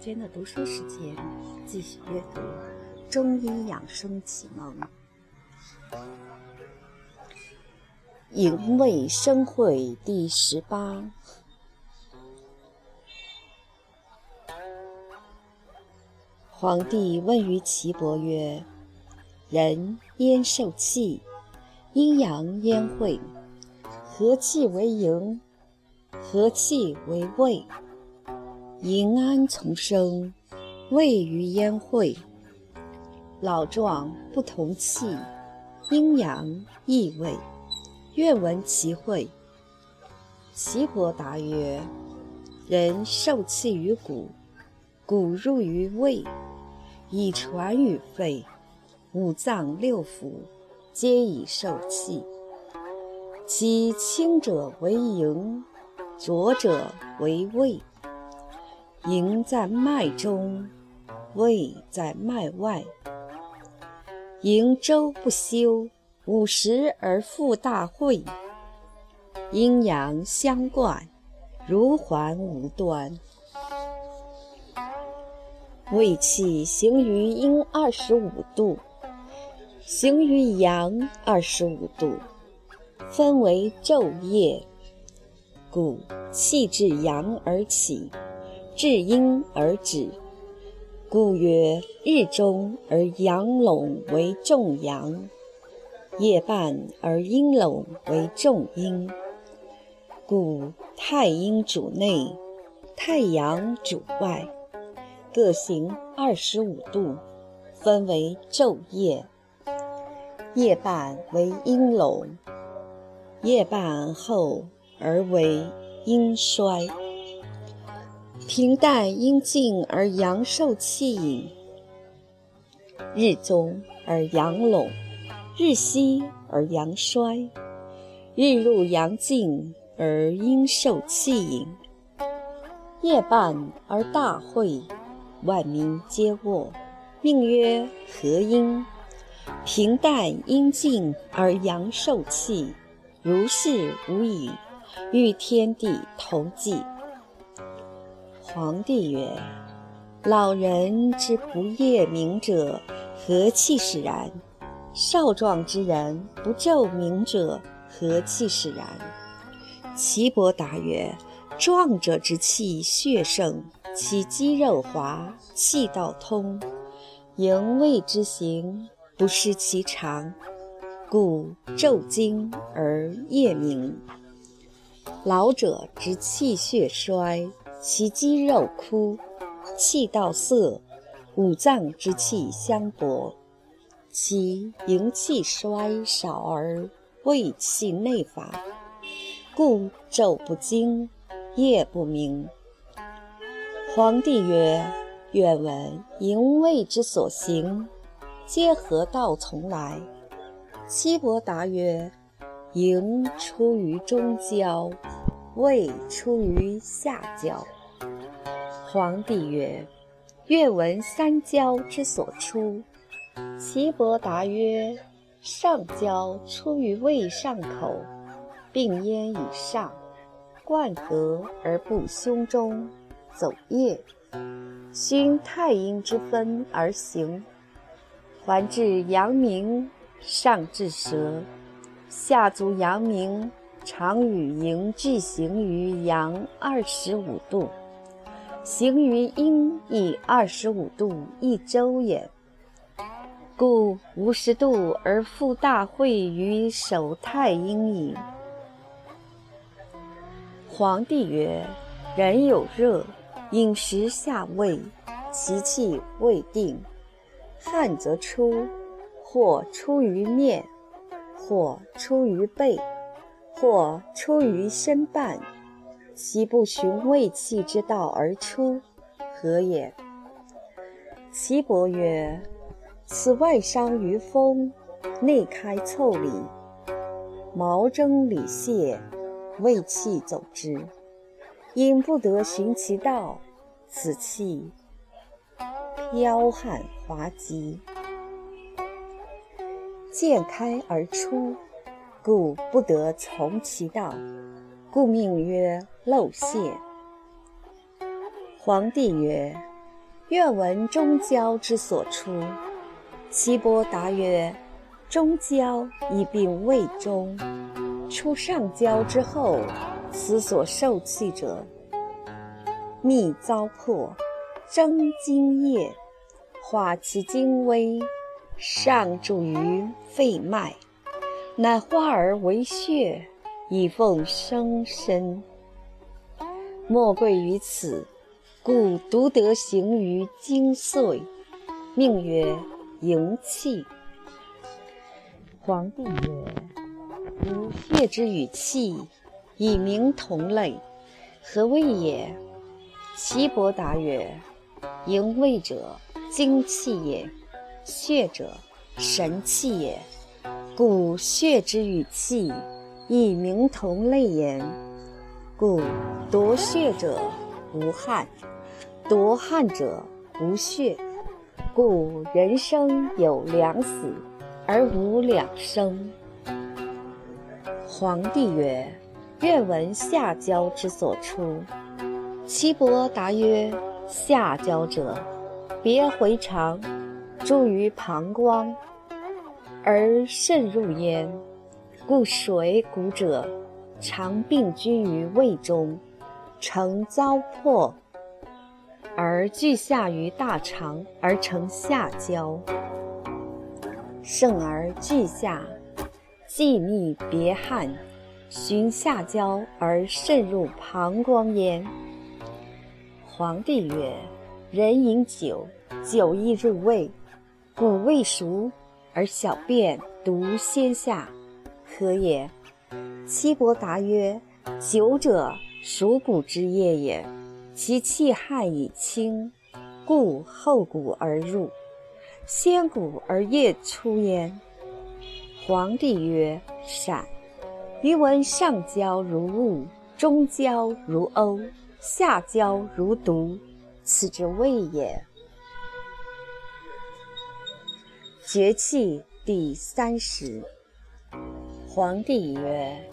毛小娟的读书时间，继续阅读《中医养生启蒙》。营卫生会第十八。皇帝问于岐伯曰：“人焉受气？阴阳焉会？何气为营？何气为卫？”营安从生，位于焉会。老壮不同气，阴阳异位。愿闻其会。岐伯答曰：人受气于骨，骨入于胃，以传于肺，五脏六腑皆以受气。其轻者为营，浊者为胃。营在脉中，胃在脉外。营周不休，五十而复大会。阴阳相贯，如环无端。胃气行于阴二十五度，行于阳二十五度，分为昼夜。故气至阳而起。至阴而止，故曰：日中而阳笼为重阳，夜半而阴笼为重阴。故太阴主内，太阳主外，各行二十五度，分为昼夜。夜半为阴笼，夜半后而为阴衰。平淡阴静而阳受气隐，日中而阳拢，日西而阳衰，日入阳静而阴受气隐，夜半而大会，万民皆卧，命曰和阴。平淡阴静而阳受气，如是无已，与天地同纪。皇帝曰：“老人之不夜明者，何气使然？少壮之人不昼明者，何气使然？”岐伯答曰：“壮者之气血盛，其肌肉滑，气道通，营卫之行，不失其常，故昼精而夜明。老者之气血衰。”其肌肉枯，气道涩，五脏之气相搏，其营气衰少而胃气内乏，故昼不精，夜不明。皇帝曰：“愿闻营卫之所行，皆何道从来？”岐伯答曰：“营出于中焦。”未出于下焦。皇帝曰：“愿闻三焦之所出。”岐伯答曰：“上焦出于胃上口，病咽以上，贯膈而不胸中，走液，循太阴之分而行，还至阳明，上至舌，下足阳明。”常与营俱行于阳二十五度，行于阴亦二十五度一周也。故五十度而复大会于守太阴矣。皇帝曰：人有热，饮食下胃，其气未定，汗则出，或出于面，或出于背。或出于身半，其不循胃气之道而出，何也？岐伯曰：此外伤于风，内开腠理，毛蒸里泄，胃气走之，因不得循其道，此气剽悍滑稽，渐开而出。故不得从其道，故命曰漏泄。皇帝曰：“愿闻中焦之所出。”岐伯答曰：“中焦以病未终，出上焦之后，此所受气者，密糟粕，征津液，化其精微，上注于肺脉，乃化而为血，以奉生身。莫贵于此，故独得行于精髓，命曰。”营气。皇帝曰：“吾血之与气，以名同类，何谓也？”岐伯答曰：“营卫者，精气也；血者，神气也。故血之与气，以名同类焉。故夺血者无汗，夺汗者无血。”故人生有两死，而无两生。皇帝曰：“愿闻下焦之所出。”岐伯答曰：“下焦者，别回肠，注于膀胱，而渗入焉。故水谷者，常病居于胃中，成糟粕。”而聚下于大肠，而成下焦；盛而聚下，既密别汗，循下焦而渗入膀胱焉。皇帝曰：“人饮酒，酒亦入胃，故未熟而小便独先下，何也？”岐伯答曰：“久者，属谷之液也。”其气汗已清，故后谷而入，先谷而液出焉。皇帝曰：“善。”余闻上焦如雾，中焦如欧，下焦如毒，此之谓也。绝气第三十。皇帝曰：“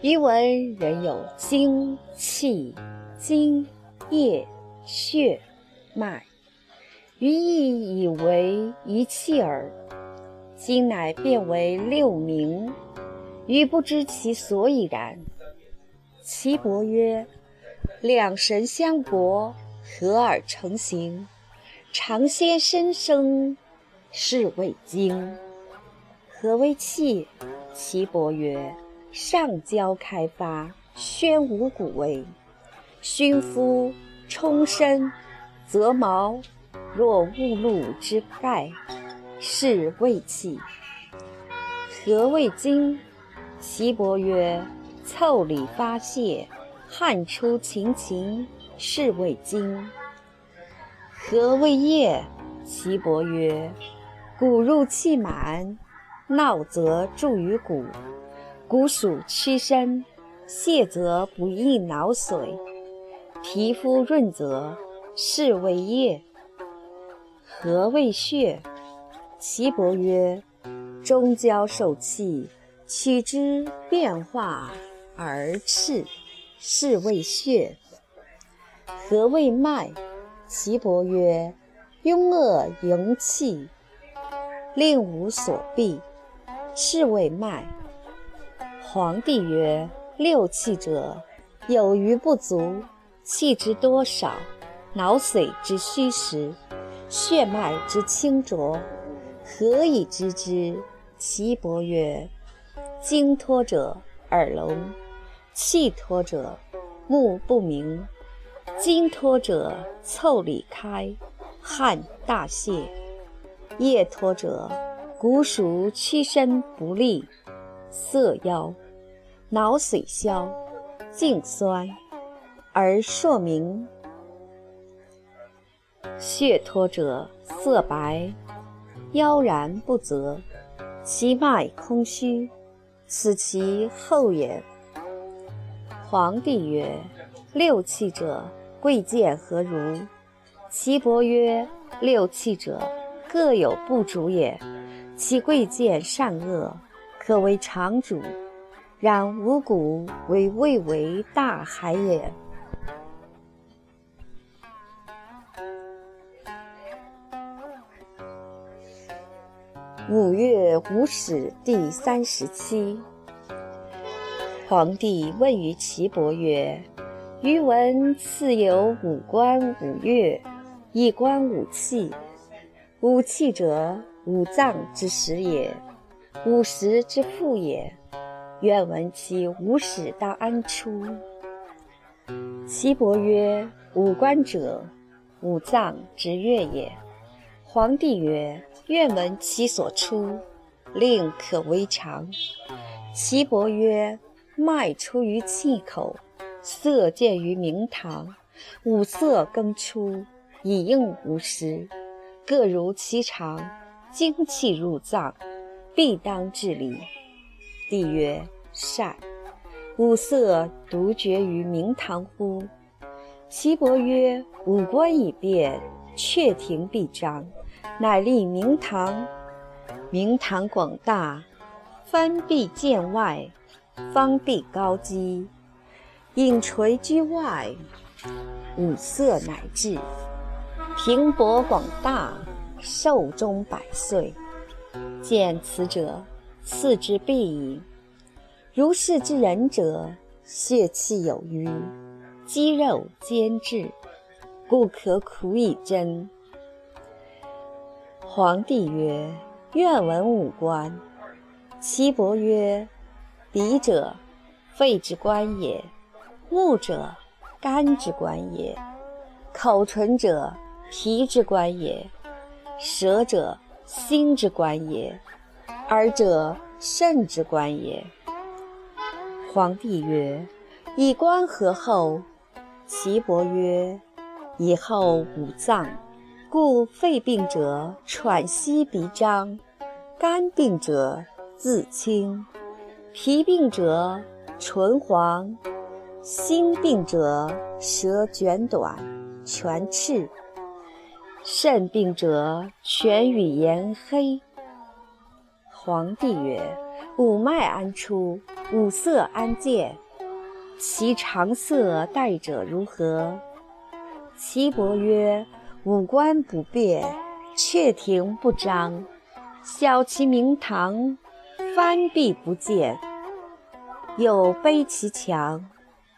余闻人有精气精。”液、血、脉，余亦以为一气耳。今乃变为六名，余不知其所以然。岐伯曰：“两神相搏，合而成形，常先身生，是谓精。何为气？”岐伯曰：“上焦开发，宣五谷为。”熏肤冲身，则毛若雾露之盖，是谓气。何谓精？岐伯曰：腠理发泄，汗出勤勤，是谓精。何谓液？岐伯曰：骨入气满，闹则注于骨，骨属屈伸，泄则不易脑髓。皮肤润泽，是谓液。何谓血？岐伯曰：中焦受气，取之变化而赤，是谓血。何谓脉？岐伯曰：壅恶营气，令无所避，是谓脉。皇帝曰：六气者，有余不足。气之多少，脑髓之虚实，血脉之清浊，何以知之？岐伯曰：精脱者耳聋，气脱者目不明，精脱者腠理开，汗大泄；液脱者骨属屈伸不利，色妖，脑髓消，颈酸。而朔明，血脱者色白，腰然不泽，其脉空虚，此其后也。皇帝曰：六气者，贵贱何如？岐伯曰：六气者，各有不足也。其贵贱善恶，可为常主。然五谷为未为大海也。五月五始第三十七，皇帝问于岐伯曰：“余闻次有五官五乐，一官五器。”五气者，五脏之始也，五时之父也。愿闻其五始当安出？”岐伯曰：“五官者，五脏之月也。”皇帝曰：“愿闻其所出，令可为常。”岐伯曰。脉出于气口，色见于明堂，五色更出，以应五时，各如其常。精气入脏，必当治理。帝曰：善。五色独绝于明堂乎？岐伯曰：五官已变，阙庭必张，乃立明堂。明堂广大，翻壁见外。方壁高基，影垂居外，五色乃至。平博广大，寿终百岁。见此者，次之必矣。如是之人者，血气有余，肌肉坚质，故可苦以针。皇帝曰：“愿闻五官。”岐伯曰。鼻者，肺之官也；目者，肝之官也；口唇者，脾之官也；舌者，心之官也；耳者，肾之官也。皇帝曰：“以官何后？”岐伯曰：“以后五脏。故肺病者，喘息鼻张；肝病者，自清。”脾病者唇黄，心病者舌卷短，全赤；肾病者全语言黑。皇帝曰：五脉安出？五色安见？其常色带者如何？岐伯曰：五官不变，却庭不张，小其明堂，翻壁不见。有卑其墙，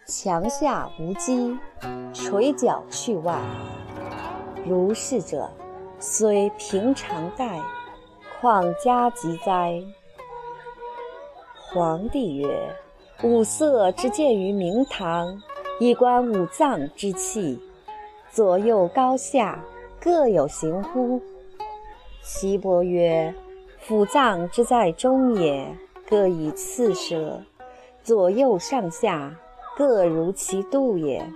墙下无基，垂角去外。如是者，虽平常待，况加急哉？皇帝曰：五色之见于明堂，以观五脏之气，左右高下，各有形乎？岐伯曰：腑脏之在中也，各以次舍。左右上下，各如其度也。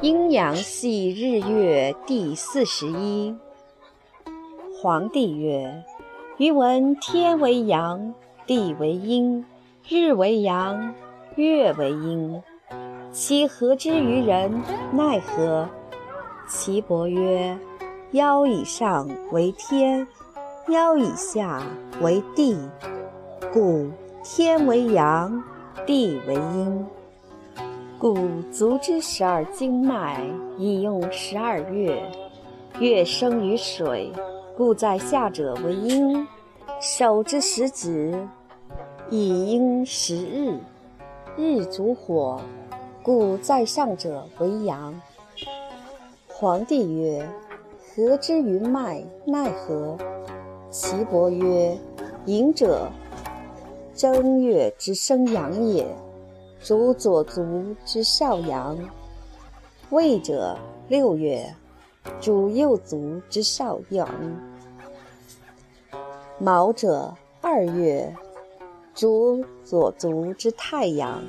阴阳系日月第四十一。皇帝曰：余闻天为阳，地为阴，日为阳，月为阴。其何之于人？奈何？岐伯曰：腰以上为天。腰以下为地，故天为阳，地为阴。故足之十二经脉，以用十二月。月生于水，故在下者为阴；手之十指，以阴十日。日主火，故在上者为阳。皇帝曰：何之于脉？奈何？岐伯曰：“隐者，正月之生阳也，主左足之少阳；未者，六月，主右足之少阳；卯者，二月，主左足之太阳；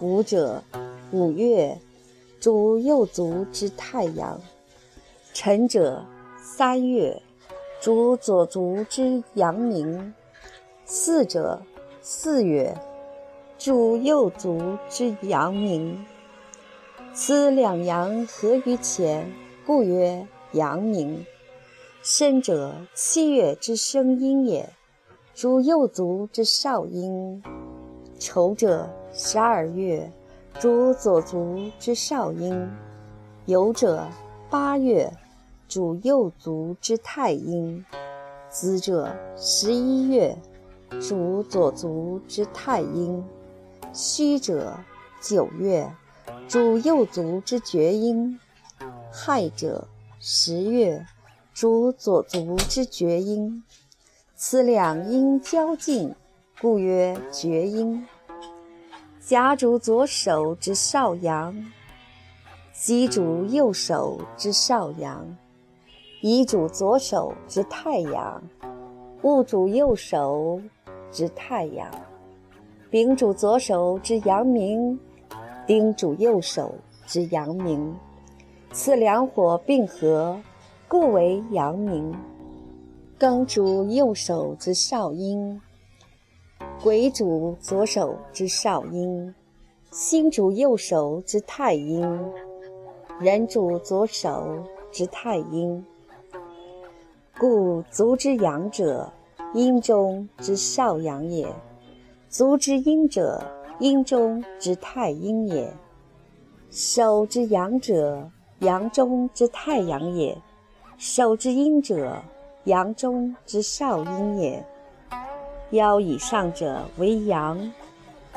午者，五月，主右足之太阳；辰者，三月。”主左足之阳明，四者四月；主右足之阳明，此两阳合于前，故曰阳明。申者七月之生阴也，主右足之少阴；丑者十二月，主左足之少阴；酉者八月。主右足之太阴；子者，十一月，主左足之太阴；戌者，九月，主右足之厥阴；亥者，十月，主左足之厥阴。此两阴交近，故曰厥阴。甲主左手之少阳。己主右手之少阳，乙主左手之太阳，戊主右手之太阳，丙主左手之阳明，丁主右手之阳明。此两火并合，故为阳明。庚主右手之少阴，癸主左手之少阴，辛主右手之太阴。人主左手之太阴，故足之阳者，阴中之少阳也；足之阴者，阴中之太阴也；手之阳者，阳中之太阳也；手之阴者，阳中之少阴也。腰以上者为阳，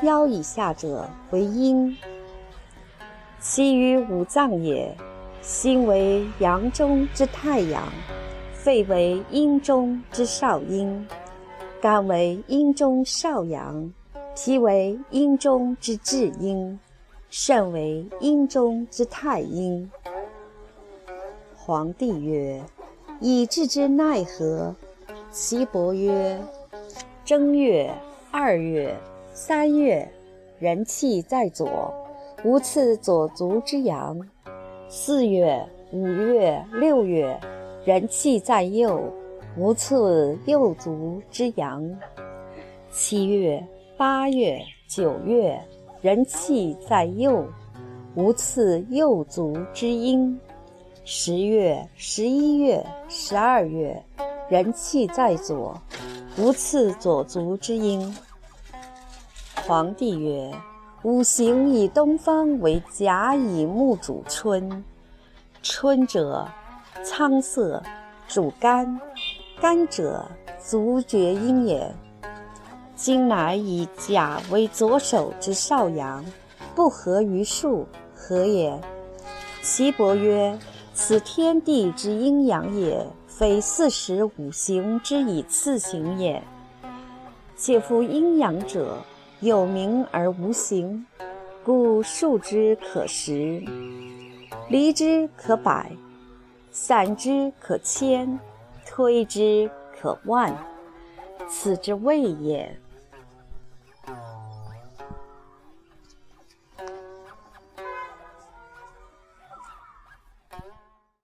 腰以下者为阴。其余五脏也，心为阳中之太阳，肺为阴中之少阴，肝为阴中少阳，脾为阴中之至阴，肾为阴中之太阴。皇帝曰：“以治之奈何？”岐伯曰：“正月、二月、三月，人气在左。”无次左足之阳，四月、五月、六月，人气在右，无次右足之阳。七月、八月、九月，人气在右，无次右足之阴。十月、十一月、十二月，人气在左，无次左足之阴。皇帝曰。五行以东方为甲乙木主春，春者苍色，主肝，肝者足厥阴也。今乃以甲为左手之少阳，不合于数，何也？岐伯曰：此天地之阴阳也，非四时五行之以次行也。且夫阴阳者。有名而无形，故数之可十，离之可百，散之可千千，推之可万，此之谓也。